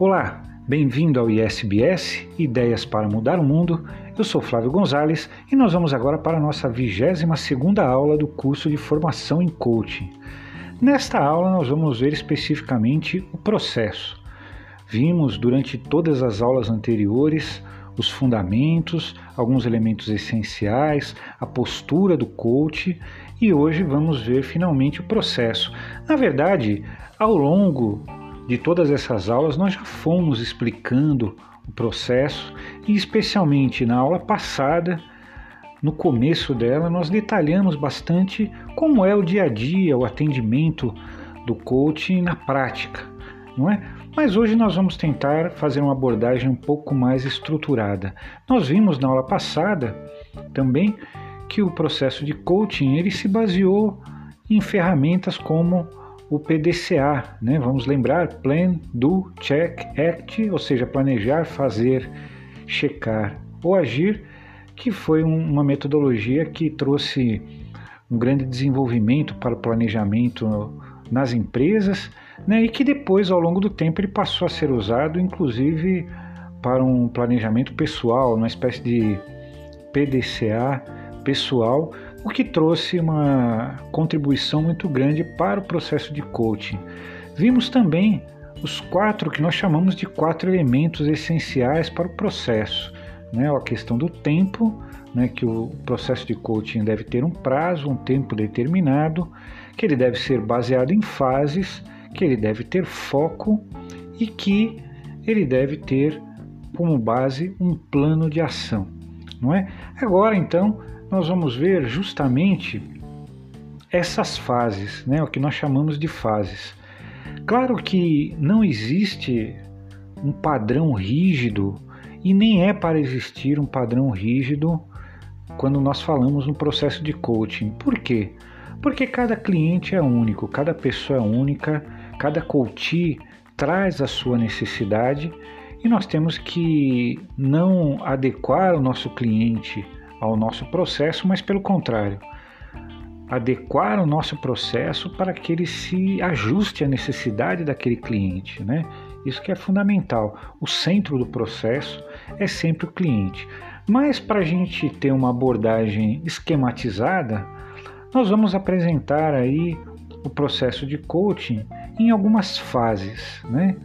Olá, bem-vindo ao ISBS Ideias para Mudar o Mundo. Eu sou Flávio Gonzalez e nós vamos agora para a nossa 22 segunda aula do curso de formação em coaching. Nesta aula nós vamos ver especificamente o processo. Vimos durante todas as aulas anteriores os fundamentos, alguns elementos essenciais, a postura do coach e hoje vamos ver finalmente o processo. Na verdade, ao longo de todas essas aulas, nós já fomos explicando o processo e, especialmente na aula passada, no começo dela, nós detalhamos bastante como é o dia a dia, o atendimento do coaching na prática, não é? Mas hoje nós vamos tentar fazer uma abordagem um pouco mais estruturada. Nós vimos na aula passada também que o processo de coaching ele se baseou em ferramentas como o PDCA, né? Vamos lembrar Plan, Do, Check, Act, ou seja, planejar, fazer, checar ou agir, que foi uma metodologia que trouxe um grande desenvolvimento para o planejamento nas empresas, né? E que depois, ao longo do tempo, ele passou a ser usado, inclusive para um planejamento pessoal, uma espécie de PDCA pessoal o que trouxe uma contribuição muito grande para o processo de coaching. Vimos também os quatro que nós chamamos de quatro elementos essenciais para o processo. Né? A questão do tempo, né? que o processo de coaching deve ter um prazo, um tempo determinado, que ele deve ser baseado em fases, que ele deve ter foco e que ele deve ter como base um plano de ação. Não é? Agora então nós vamos ver justamente essas fases, né, o que nós chamamos de fases. Claro que não existe um padrão rígido e nem é para existir um padrão rígido quando nós falamos no processo de coaching. Por quê? Porque cada cliente é único, cada pessoa é única, cada coach traz a sua necessidade e nós temos que não adequar o nosso cliente ao nosso processo, mas pelo contrário, adequar o nosso processo para que ele se ajuste à necessidade daquele cliente, né? Isso que é fundamental. O centro do processo é sempre o cliente. Mas para a gente ter uma abordagem esquematizada, nós vamos apresentar aí o processo de coaching em algumas fases, né?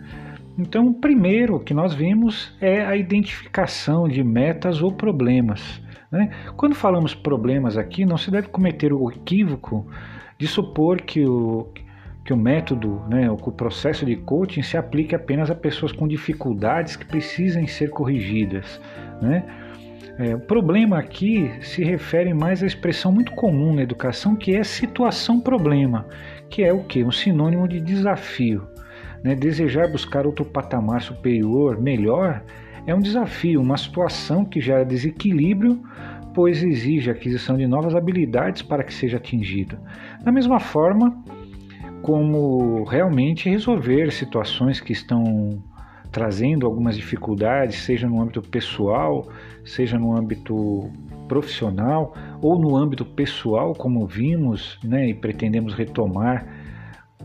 Então, o primeiro que nós vimos é a identificação de metas ou problemas. Né? Quando falamos problemas aqui, não se deve cometer o equívoco de supor que o, que o método, né, o processo de coaching se aplique apenas a pessoas com dificuldades que precisem ser corrigidas. Né? É, o problema aqui se refere mais à expressão muito comum na educação, que é situação-problema, que é o que? Um sinônimo de desafio. Né? Desejar buscar outro patamar superior, melhor, é um desafio, uma situação que gera desequilíbrio, pois exige a aquisição de novas habilidades para que seja atingido. Da mesma forma, como realmente resolver situações que estão trazendo algumas dificuldades, seja no âmbito pessoal, seja no âmbito profissional ou no âmbito pessoal, como vimos né, e pretendemos retomar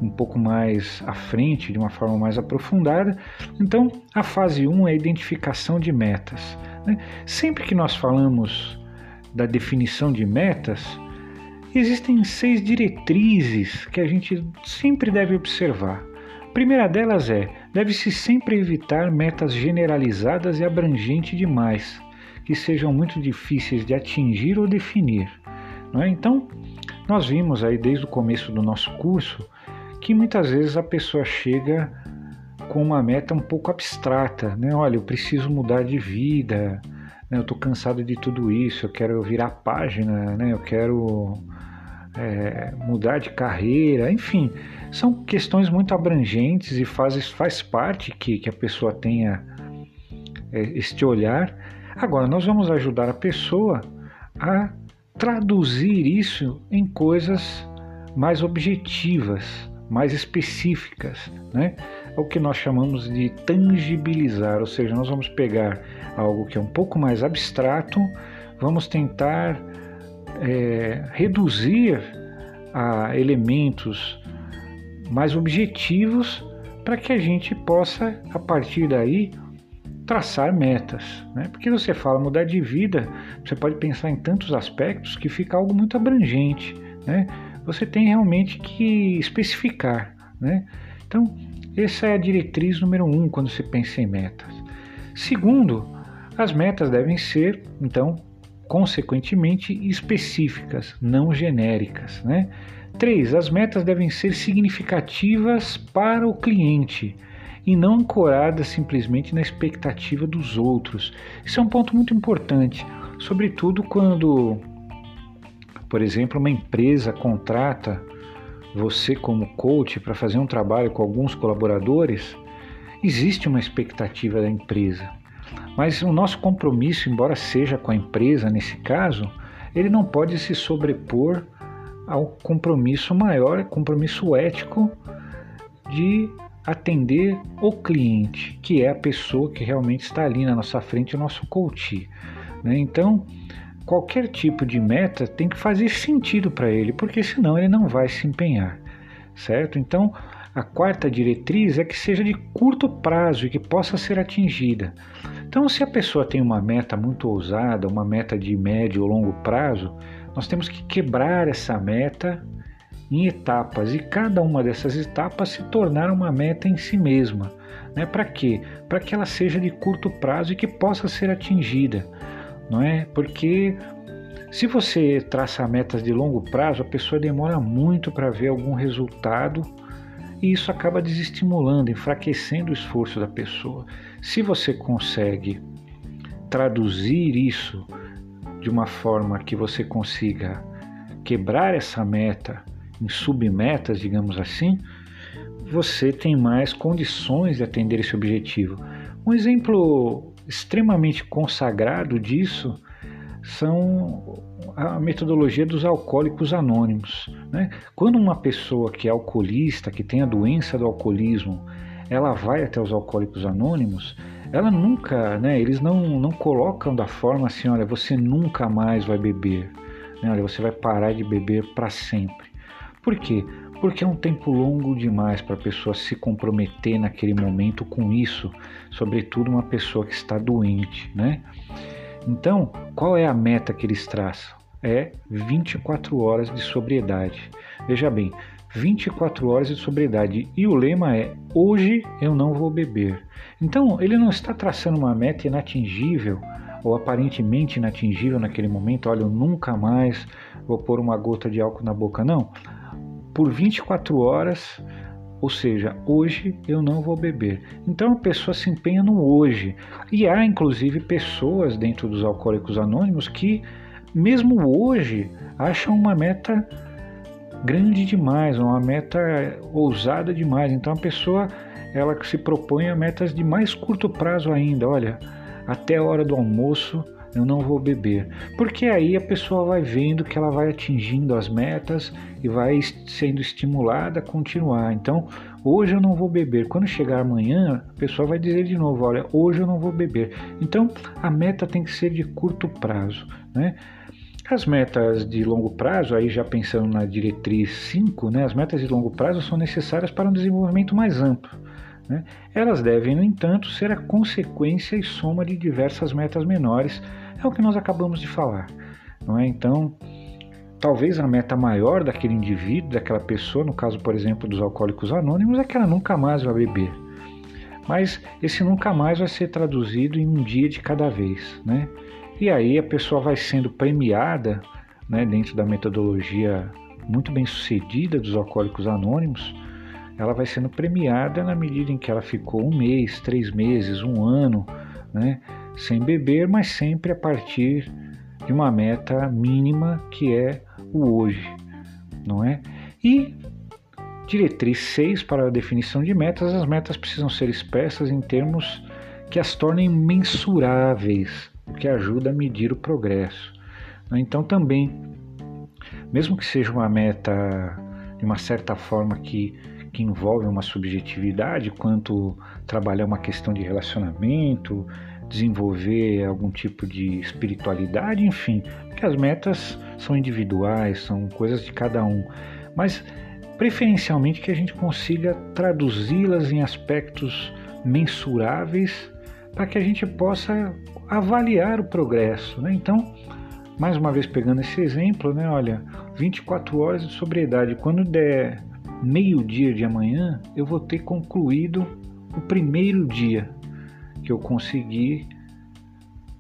um pouco mais à frente, de uma forma mais aprofundada. Então, a fase 1 é a identificação de metas. Né? Sempre que nós falamos da definição de metas, existem seis diretrizes que a gente sempre deve observar. A primeira delas é: deve-se sempre evitar metas generalizadas e abrangentes demais, que sejam muito difíceis de atingir ou definir. É? Então, nós vimos aí desde o começo do nosso curso que muitas vezes a pessoa chega com uma meta um pouco abstrata, né? Olha, eu preciso mudar de vida, né? eu estou cansado de tudo isso, eu quero virar página, né? eu quero é, mudar de carreira, enfim, são questões muito abrangentes e faz, faz parte que, que a pessoa tenha é, este olhar. Agora, nós vamos ajudar a pessoa a traduzir isso em coisas mais objetivas, mais específicas, né? É o que nós chamamos de tangibilizar, ou seja, nós vamos pegar algo que é um pouco mais abstrato, vamos tentar é, reduzir a elementos mais objetivos para que a gente possa, a partir daí, traçar metas. Né? Porque você fala mudar de vida, você pode pensar em tantos aspectos que fica algo muito abrangente. Né? Você tem realmente que especificar. Né? Então, essa é a diretriz número um quando se pensa em metas. Segundo, as metas devem ser, então, consequentemente específicas, não genéricas. Né? Três, as metas devem ser significativas para o cliente e não ancoradas simplesmente na expectativa dos outros. Isso é um ponto muito importante, sobretudo quando, por exemplo, uma empresa contrata você como coach para fazer um trabalho com alguns colaboradores, existe uma expectativa da empresa. Mas o nosso compromisso, embora seja com a empresa nesse caso, ele não pode se sobrepor ao compromisso maior, compromisso ético de atender o cliente, que é a pessoa que realmente está ali na nossa frente, o nosso coach. Né? Então, qualquer tipo de meta tem que fazer sentido para ele, porque senão ele não vai se empenhar, certo? Então, a quarta diretriz é que seja de curto prazo e que possa ser atingida. Então, se a pessoa tem uma meta muito ousada, uma meta de médio ou longo prazo, nós temos que quebrar essa meta em etapas e cada uma dessas etapas se tornar uma meta em si mesma. Né? Para quê? Para que ela seja de curto prazo e que possa ser atingida. Não é? Porque se você traça metas de longo prazo, a pessoa demora muito para ver algum resultado e isso acaba desestimulando, enfraquecendo o esforço da pessoa. Se você consegue traduzir isso de uma forma que você consiga quebrar essa meta em submetas, digamos assim, você tem mais condições de atender esse objetivo. Um exemplo extremamente consagrado disso são a metodologia dos alcoólicos anônimos. Né? Quando uma pessoa que é alcoolista, que tem a doença do alcoolismo, ela vai até os alcoólicos anônimos, ela nunca, né, eles não, não colocam da forma assim, olha, você nunca mais vai beber, né, olha, você vai parar de beber para sempre. Por quê? Porque é um tempo longo demais para a pessoa se comprometer naquele momento com isso, sobretudo uma pessoa que está doente, né? Então, qual é a meta que eles traçam? É 24 horas de sobriedade. Veja bem, 24 horas de sobriedade e o lema é: hoje eu não vou beber. Então, ele não está traçando uma meta inatingível ou aparentemente inatingível naquele momento, olha, eu nunca mais vou pôr uma gota de álcool na boca, não por 24 horas, ou seja, hoje eu não vou beber. Então a pessoa se empenha no hoje. E há inclusive pessoas dentro dos alcoólicos anônimos que, mesmo hoje, acham uma meta grande demais, uma meta ousada demais. Então a pessoa ela se propõe a metas de mais curto prazo ainda. Olha, até a hora do almoço eu não vou beber. Porque aí a pessoa vai vendo que ela vai atingindo as metas e vai sendo estimulada a continuar. Então, hoje eu não vou beber. Quando chegar amanhã, a pessoa vai dizer de novo: olha, hoje eu não vou beber. Então, a meta tem que ser de curto prazo. Né? As metas de longo prazo, aí já pensando na diretriz 5, né, as metas de longo prazo são necessárias para um desenvolvimento mais amplo. Né? Elas devem, no entanto, ser a consequência e soma de diversas metas menores, é o que nós acabamos de falar. Não é? Então, talvez a meta maior daquele indivíduo, daquela pessoa, no caso, por exemplo, dos alcoólicos anônimos, é que ela nunca mais vai beber. Mas esse nunca mais vai ser traduzido em um dia de cada vez. Né? E aí a pessoa vai sendo premiada né, dentro da metodologia muito bem sucedida dos alcoólicos anônimos ela vai sendo premiada na medida em que ela ficou um mês, três meses, um ano, né, sem beber, mas sempre a partir de uma meta mínima que é o hoje, não é? E diretriz 6 para a definição de metas, as metas precisam ser expressas em termos que as tornem mensuráveis, o que ajuda a medir o progresso. Então também, mesmo que seja uma meta de uma certa forma que que envolve uma subjetividade, quanto trabalhar uma questão de relacionamento, desenvolver algum tipo de espiritualidade, enfim, que as metas são individuais, são coisas de cada um. Mas preferencialmente que a gente consiga traduzi-las em aspectos mensuráveis para que a gente possa avaliar o progresso. Né? Então, mais uma vez pegando esse exemplo, né? olha, 24 horas de sobriedade, quando der meio-dia de amanhã, eu vou ter concluído o primeiro dia que eu consegui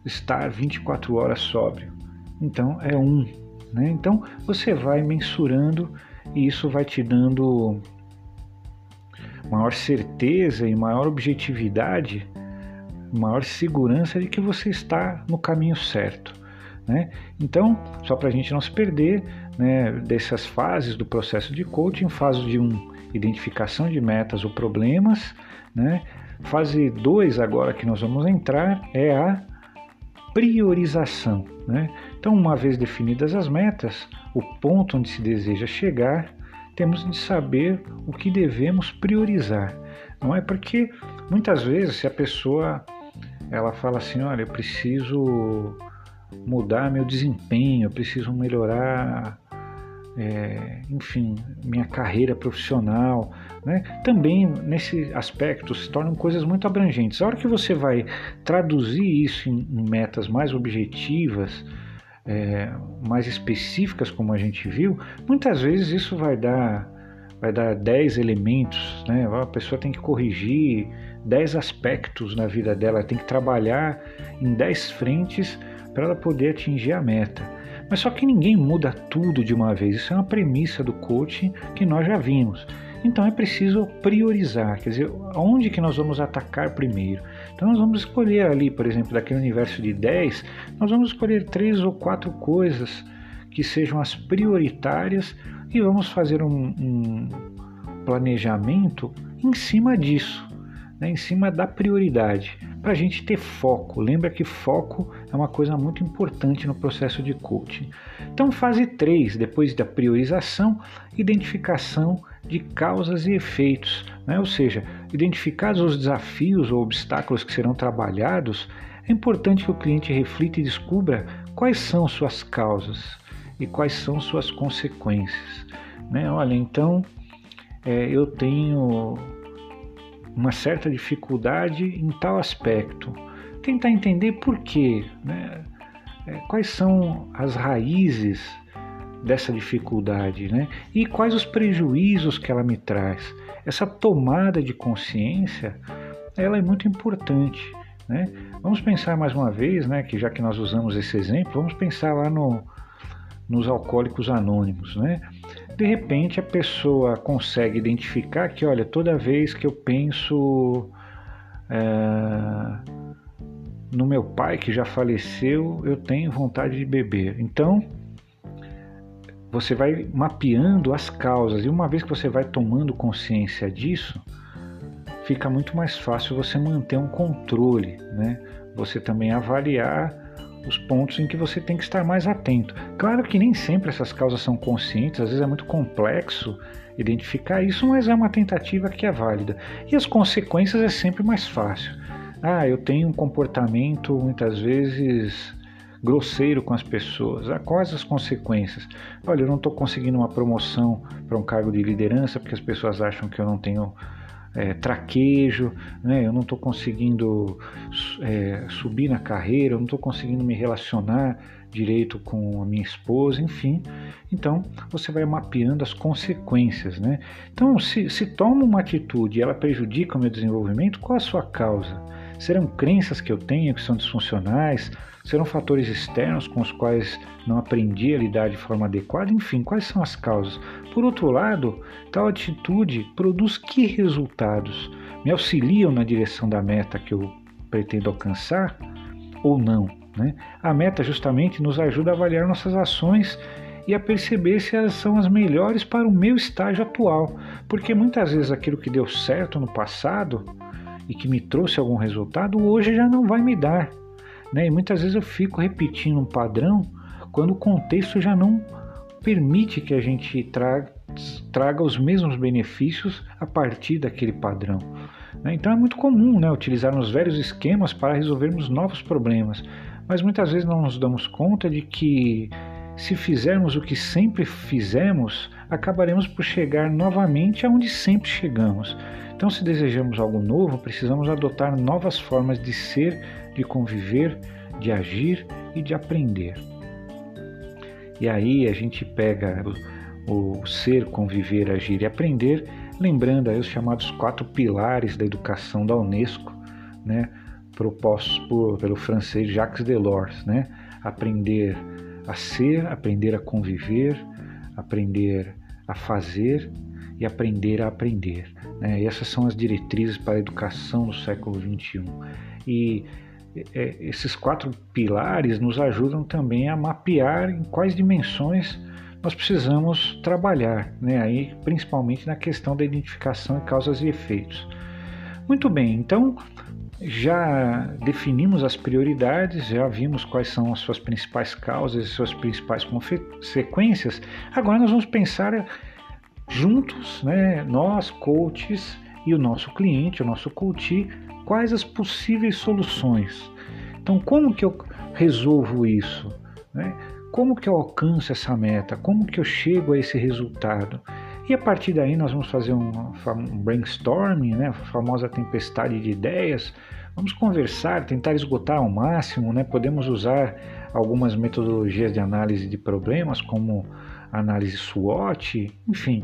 estar 24 horas sóbrio. Então é um. Né? Então você vai mensurando e isso vai te dando maior certeza e maior objetividade, maior segurança de que você está no caminho certo. Né? Então, só para a gente não se perder né, dessas fases do processo de coaching, fase de um, identificação de metas ou problemas, né? Fase 2 agora que nós vamos entrar é a priorização. Né? Então, uma vez definidas as metas, o ponto onde se deseja chegar, temos de saber o que devemos priorizar. Não é porque muitas vezes se a pessoa ela fala assim, olha, eu preciso mudar meu desempenho, eu preciso melhorar, é, enfim, minha carreira profissional, né? Também nesse aspecto se tornam coisas muito abrangentes. A hora que você vai traduzir isso em, em metas mais objetivas, é, mais específicas, como a gente viu, muitas vezes isso vai dar vai dar 10 elementos, né? A pessoa tem que corrigir 10 aspectos na vida dela, tem que trabalhar em 10 frentes para ela poder atingir a meta. Mas só que ninguém muda tudo de uma vez. Isso é uma premissa do coaching que nós já vimos. Então é preciso priorizar, quer dizer, onde que nós vamos atacar primeiro. Então nós vamos escolher ali, por exemplo, daquele universo de 10, nós vamos escolher três ou quatro coisas que sejam as prioritárias e vamos fazer um, um planejamento em cima disso, né, em cima da prioridade, para a gente ter foco. Lembra que foco é uma coisa muito importante no processo de coaching. Então, fase 3, depois da priorização, identificação de causas e efeitos, né? ou seja, identificados os desafios ou obstáculos que serão trabalhados, é importante que o cliente reflita e descubra quais são suas causas e quais são suas consequências. Né? Olha, então é, eu tenho uma certa dificuldade em tal aspecto. Tentar entender por quê, né? É, quais são as raízes dessa dificuldade, né? E quais os prejuízos que ela me traz. Essa tomada de consciência, ela é muito importante, né? Vamos pensar mais uma vez, né? Que já que nós usamos esse exemplo, vamos pensar lá no, nos alcoólicos anônimos, né? De repente a pessoa consegue identificar que, olha, toda vez que eu penso é, no meu pai que já faleceu, eu tenho vontade de beber. Então você vai mapeando as causas e uma vez que você vai tomando consciência disso, fica muito mais fácil você manter um controle, né? Você também avaliar os pontos em que você tem que estar mais atento. Claro que nem sempre essas causas são conscientes, às vezes é muito complexo identificar isso, mas é uma tentativa que é válida. E as consequências é sempre mais fácil. Ah, eu tenho um comportamento muitas vezes grosseiro com as pessoas. Ah, quais as consequências? Olha, eu não estou conseguindo uma promoção para um cargo de liderança porque as pessoas acham que eu não tenho é, traquejo, né? eu não estou conseguindo é, subir na carreira, eu não estou conseguindo me relacionar direito com a minha esposa, enfim. Então você vai mapeando as consequências. Né? Então, se, se toma uma atitude e ela prejudica o meu desenvolvimento, qual a sua causa? Serão crenças que eu tenho que são disfuncionais? Serão fatores externos com os quais não aprendi a lidar de forma adequada? Enfim, quais são as causas? Por outro lado, tal atitude produz que resultados? Me auxiliam na direção da meta que eu pretendo alcançar ou não? Né? A meta justamente nos ajuda a avaliar nossas ações e a perceber se elas são as melhores para o meu estágio atual, porque muitas vezes aquilo que deu certo no passado e que me trouxe algum resultado, hoje já não vai me dar. Né? E muitas vezes eu fico repetindo um padrão quando o contexto já não permite que a gente traga, traga os mesmos benefícios a partir daquele padrão. Né? Então é muito comum né, utilizarmos velhos esquemas para resolvermos novos problemas, mas muitas vezes não nos damos conta de que se fizermos o que sempre fizemos, acabaremos por chegar novamente aonde sempre chegamos. Então, se desejamos algo novo, precisamos adotar novas formas de ser, de conviver, de agir e de aprender. E aí a gente pega o, o ser, conviver, agir e aprender, lembrando aí os chamados quatro pilares da educação da Unesco, né, propostos por, pelo francês Jacques Delors, né, aprender a ser, aprender a conviver, aprender a fazer e aprender a aprender. Né? Essas são as diretrizes para a educação no século XXI. E é, esses quatro pilares nos ajudam também a mapear em quais dimensões nós precisamos trabalhar, né? Aí, principalmente na questão da identificação de causas e efeitos. Muito bem, então já definimos as prioridades, já vimos quais são as suas principais causas e suas principais consequências. Agora nós vamos pensar juntos, né, nós, coaches, e o nosso cliente, o nosso coach, quais as possíveis soluções. Então, como que eu resolvo isso? Né? Como que eu alcanço essa meta? Como que eu chego a esse resultado? E a partir daí nós vamos fazer um, um brainstorming, né? a famosa tempestade de ideias. Vamos conversar, tentar esgotar ao máximo, né? Podemos usar algumas metodologias de análise de problemas, como análise SWOT, enfim,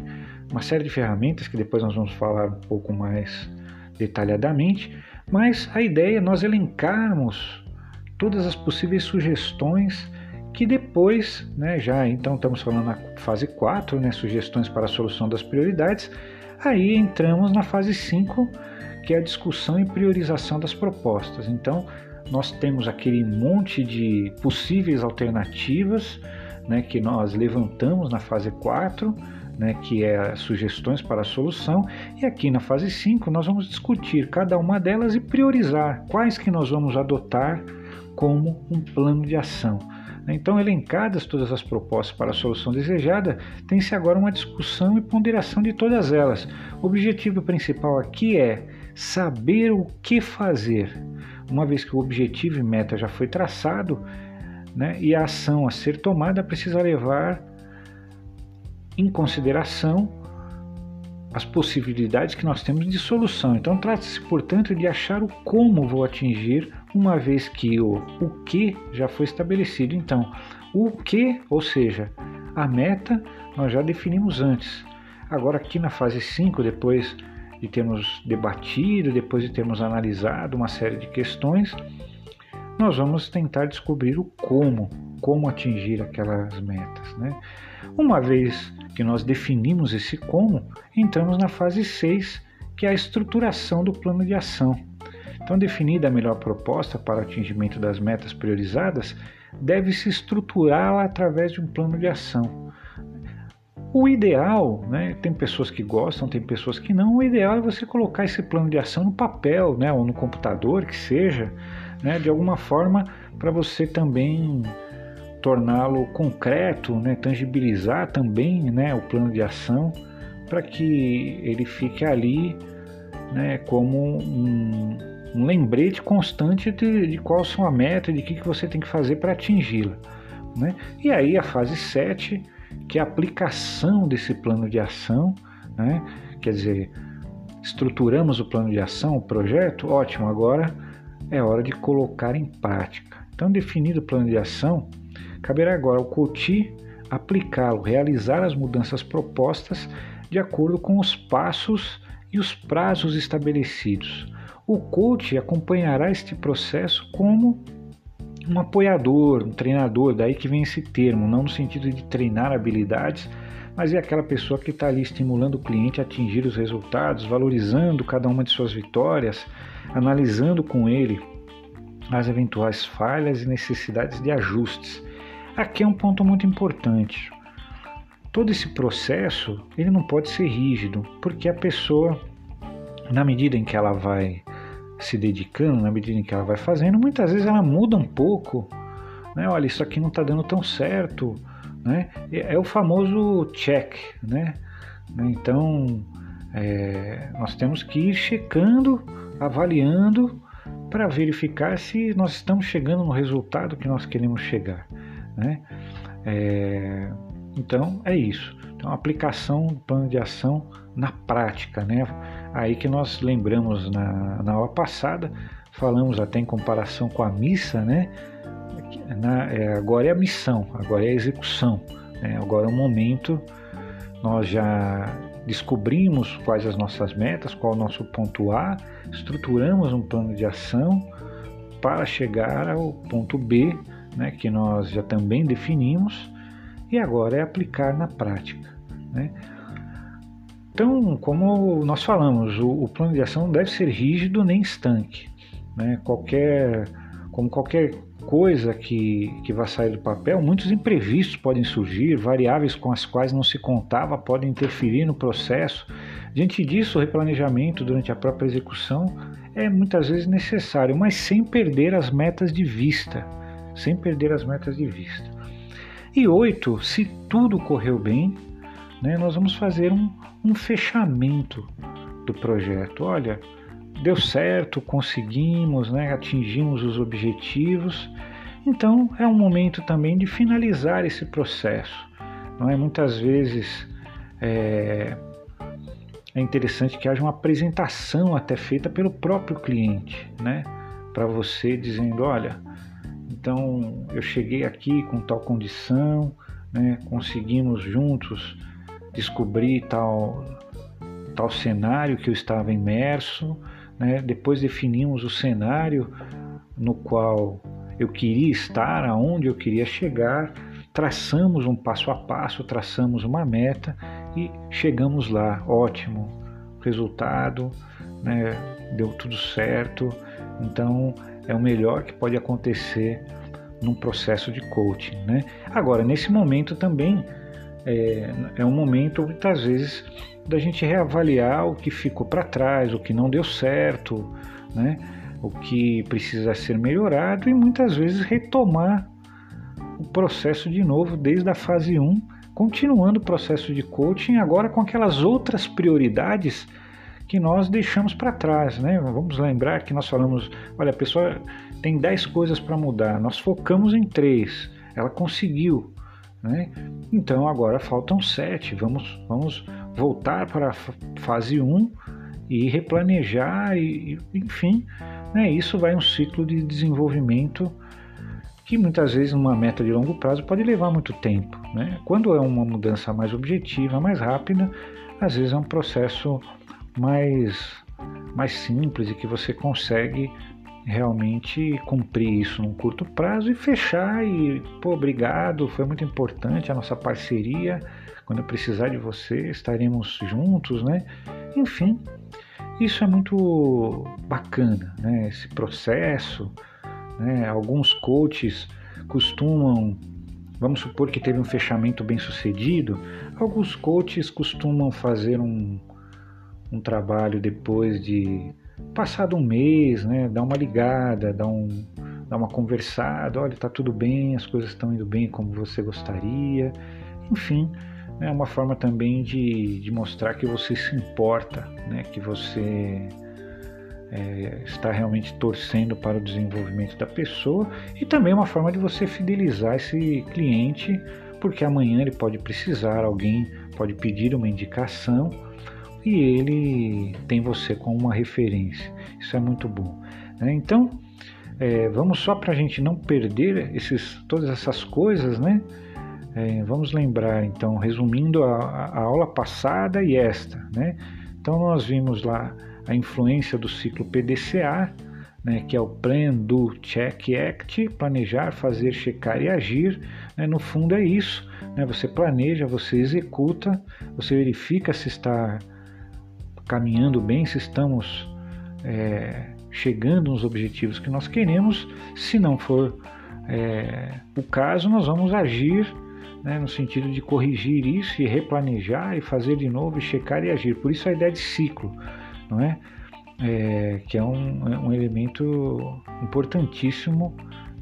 uma série de ferramentas que depois nós vamos falar um pouco mais detalhadamente, mas a ideia é nós elencarmos todas as possíveis sugestões que depois, né, já então estamos falando na fase 4, né, sugestões para a solução das prioridades, aí entramos na fase 5, que é a discussão e priorização das propostas. Então, nós temos aquele monte de possíveis alternativas né, que nós levantamos na fase 4, né, que é sugestões para a solução, e aqui na fase 5 nós vamos discutir cada uma delas e priorizar quais que nós vamos adotar como um plano de ação. Então, elencadas todas as propostas para a solução desejada, tem-se agora uma discussão e ponderação de todas elas. O objetivo principal aqui é saber o que fazer. Uma vez que o objetivo e meta já foi traçado, né, e a ação a ser tomada precisa levar em consideração as possibilidades que nós temos de solução. Então, trata-se, portanto, de achar o como vou atingir, uma vez que o, o que já foi estabelecido. Então, o que, ou seja, a meta, nós já definimos antes. Agora, aqui na fase 5, depois de termos debatido, depois de termos analisado uma série de questões, nós vamos tentar descobrir o como, como atingir aquelas metas. Né? Uma vez que nós definimos esse como, entramos na fase 6, que é a estruturação do plano de ação. Então, definida a melhor proposta para o atingimento das metas priorizadas, deve-se estruturá-la através de um plano de ação. O ideal, né, tem pessoas que gostam, tem pessoas que não, o ideal é você colocar esse plano de ação no papel, né, ou no computador, que seja, né, de alguma forma para você também torná-lo concreto, né, tangibilizar também né, o plano de ação para que ele fique ali né, como um, um lembrete constante de, de, qual são a meta e de que, que você tem que fazer para atingi-la. Né? E aí a fase 7, que é a aplicação desse plano de ação, né? quer dizer, estruturamos o plano de ação, o projeto, ótimo, agora é hora de colocar em prática. Então, definido o plano de ação, caberá agora ao coach aplicá-lo, realizar as mudanças propostas de acordo com os passos e os prazos estabelecidos. O coach acompanhará este processo como um apoiador, um treinador, daí que vem esse termo, não no sentido de treinar habilidades, mas é aquela pessoa que está ali estimulando o cliente a atingir os resultados, valorizando cada uma de suas vitórias, analisando com ele as eventuais falhas e necessidades de ajustes. Aqui é um ponto muito importante. Todo esse processo ele não pode ser rígido, porque a pessoa, na medida em que ela vai se dedicando, na medida em que ela vai fazendo, muitas vezes ela muda um pouco. Né? Olha, isso aqui não está dando tão certo. Né? É o famoso check. Né? Então, é, nós temos que ir checando avaliando para verificar se nós estamos chegando no resultado que nós queremos chegar. Né? É, então é isso. Então, aplicação do plano de ação na prática, né? Aí que nós lembramos na, na aula passada, falamos até em comparação com a missa, né? Na, é, agora é a missão, agora é a execução. Né? Agora é o momento, nós já descobrimos quais as nossas metas, qual o nosso ponto A, estruturamos um plano de ação para chegar ao ponto B, né, que nós já também definimos, e agora é aplicar na prática. Né? Então, como nós falamos, o, o, plano de ação deve ser rígido nem estanque. Né? Qualquer, como qualquer coisa que, que vai sair do papel, muitos imprevistos podem surgir, variáveis com as quais não se contava podem interferir no processo. Diante disso, o replanejamento durante a própria execução é muitas vezes necessário, mas sem perder as metas de vista. Sem perder as metas de vista. E oito, se tudo correu bem, né, nós vamos fazer um, um fechamento do projeto. Olha, deu certo, conseguimos, né, atingimos os objetivos. Então é um momento também de finalizar esse processo. Não é muitas vezes é, é interessante que haja uma apresentação até feita pelo próprio cliente, né, para você dizendo, olha, então eu cheguei aqui com tal condição, né, conseguimos juntos descobrir tal tal cenário que eu estava imerso né? Depois definimos o cenário no qual eu queria estar, aonde eu queria chegar, traçamos um passo a passo, traçamos uma meta e chegamos lá. Ótimo, resultado, né? deu tudo certo. Então é o melhor que pode acontecer num processo de coaching. Né? Agora, nesse momento também é, é um momento muitas vezes da gente reavaliar o que ficou para trás, o que não deu certo, né? o que precisa ser melhorado e muitas vezes retomar o processo de novo desde a fase 1, continuando o processo de coaching agora com aquelas outras prioridades que nós deixamos para trás, né? Vamos lembrar que nós falamos, olha, a pessoa tem 10 coisas para mudar, nós focamos em três, ela conseguiu, né? Então agora faltam sete, vamos, vamos voltar para a fase 1 e replanejar, e, enfim, né, isso vai um ciclo de desenvolvimento que muitas vezes uma meta de longo prazo pode levar muito tempo. Né? Quando é uma mudança mais objetiva, mais rápida, às vezes é um processo mais, mais simples e que você consegue realmente cumprir isso num curto prazo e fechar e, pô, obrigado, foi muito importante a nossa parceria quando eu precisar de você, estaremos juntos, né? Enfim, isso é muito bacana, né? Esse processo, né? Alguns coaches costumam, vamos supor que teve um fechamento bem sucedido, alguns coaches costumam fazer um, um trabalho depois de passado um mês, né? Dar uma ligada, dar um dar uma conversada, olha, tá tudo bem, as coisas estão indo bem como você gostaria, enfim, é uma forma também de, de mostrar que você se importa, né? que você é, está realmente torcendo para o desenvolvimento da pessoa e também uma forma de você fidelizar esse cliente, porque amanhã ele pode precisar, alguém pode pedir uma indicação e ele tem você como uma referência. Isso é muito bom. Né? Então, é, vamos só para a gente não perder esses, todas essas coisas, né? É, vamos lembrar, então, resumindo a, a, aula passada e esta, né? Então, nós vimos lá a influência do ciclo PDCA, né, que é o Plan, Do, Check, Act, planejar, fazer, checar e agir. Né? No fundo é isso, né? você planeja, você executa, você verifica se está caminhando bem, se estamos é, chegando nos objetivos que nós queremos. Se não for é, o caso, nós vamos agir né, no sentido de corrigir isso e replanejar e fazer de novo, e checar e agir. Por isso a ideia de ciclo, não é? é que é um, é um elemento importantíssimo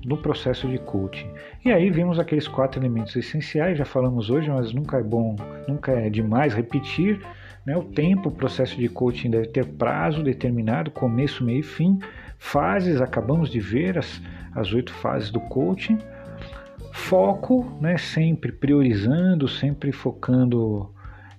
no processo de coaching. E aí vimos aqueles quatro elementos essenciais, já falamos hoje, mas nunca é bom, nunca é demais repetir. Né? O tempo, o processo de coaching deve ter prazo determinado, começo, meio e fim. Fases, acabamos de ver as, as oito fases do coaching foco, né, sempre priorizando, sempre focando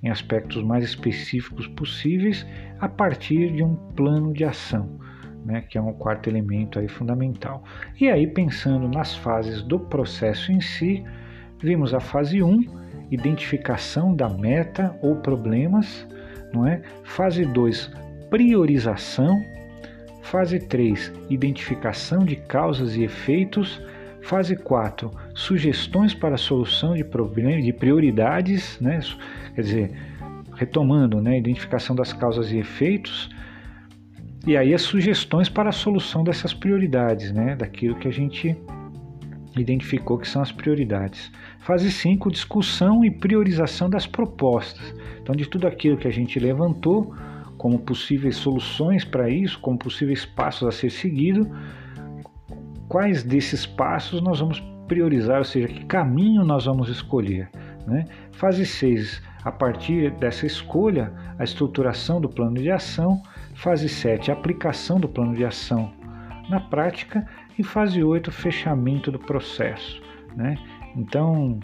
em aspectos mais específicos possíveis a partir de um plano de ação, né, que é um quarto elemento aí fundamental. E aí pensando nas fases do processo em si, vimos a fase 1, identificação da meta ou problemas, não é? Fase 2, priorização. Fase 3, identificação de causas e efeitos. Fase 4, sugestões para solução de problemas, de prioridades, né? Quer dizer, retomando, né, identificação das causas e efeitos. E aí as sugestões para a solução dessas prioridades, né, daquilo que a gente identificou que são as prioridades. Fase 5, discussão e priorização das propostas. Então, de tudo aquilo que a gente levantou como possíveis soluções para isso, como possíveis passos a ser seguido, quais desses passos nós vamos priorizar, ou seja, que caminho nós vamos escolher. Né? Fase 6, a partir dessa escolha, a estruturação do plano de ação. Fase 7, a aplicação do plano de ação na prática e fase 8, fechamento do processo. Né? Então,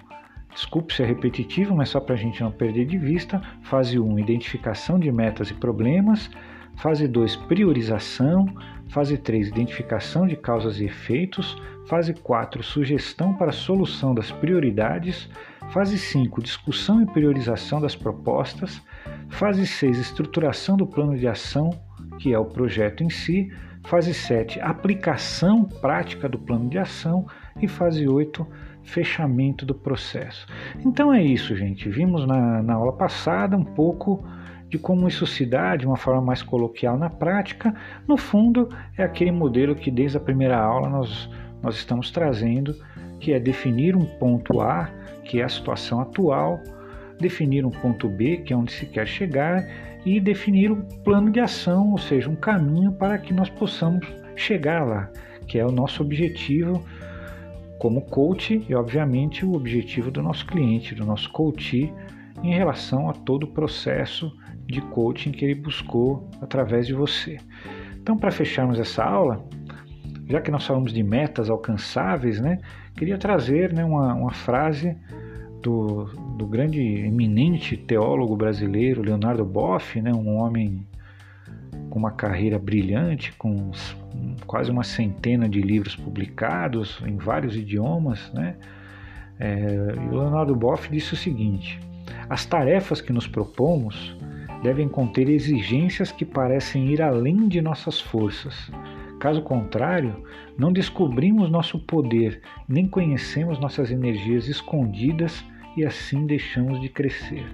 desculpe ser repetitivo, mas só para a gente não perder de vista: fase 1, identificação de metas e problemas. Fase 2, priorização. Fase 3, identificação de causas e efeitos. Fase 4, sugestão para solução das prioridades. Fase 5, discussão e priorização das propostas. Fase 6, estruturação do plano de ação, que é o projeto em si. Fase 7, aplicação prática do plano de ação. E fase 8, fechamento do processo. Então é isso, gente. Vimos na, na aula passada um pouco de como isso se dá de uma forma mais coloquial na prática. No fundo, é aquele modelo que desde a primeira aula nós, nós estamos trazendo, que é definir um ponto A, que é a situação atual, definir um ponto B, que é onde se quer chegar, e definir um plano de ação, ou seja, um caminho para que nós possamos chegar lá, que é o nosso objetivo como coach e, obviamente, o objetivo do nosso cliente, do nosso coach, em relação a todo o processo de coaching que ele buscou através de você. Então, para fecharmos essa aula, já que nós falamos de metas alcançáveis, né, queria trazer né, uma, uma frase do, do grande eminente teólogo brasileiro Leonardo Boff, né, um homem com uma carreira brilhante, com quase uma centena de livros publicados em vários idiomas, né? É, e o Leonardo Boff disse o seguinte: as tarefas que nos propomos devem conter exigências que parecem ir além de nossas forças. Caso contrário, não descobrimos nosso poder, nem conhecemos nossas energias escondidas e assim deixamos de crescer.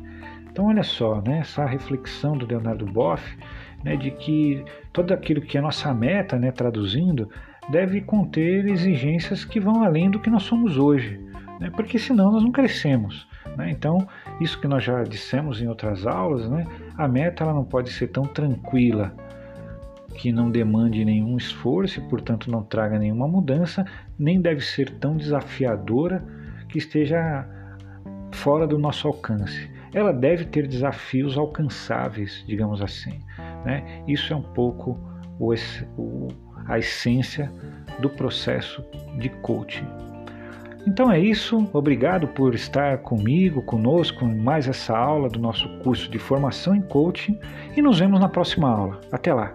Então, olha só, né, essa reflexão do Leonardo Boff, né, de que todo aquilo que é nossa meta, né, traduzindo, deve conter exigências que vão além do que nós somos hoje, né, porque senão nós não crescemos. Né? Então, isso que nós já dissemos em outras aulas, né, a meta ela não pode ser tão tranquila, que não demande nenhum esforço e, portanto, não traga nenhuma mudança, nem deve ser tão desafiadora que esteja fora do nosso alcance. Ela deve ter desafios alcançáveis, digamos assim. Né? Isso é um pouco o, o, a essência do processo de coaching. Então é isso, obrigado por estar comigo, conosco em mais essa aula do nosso curso de formação em coaching e nos vemos na próxima aula. Até lá!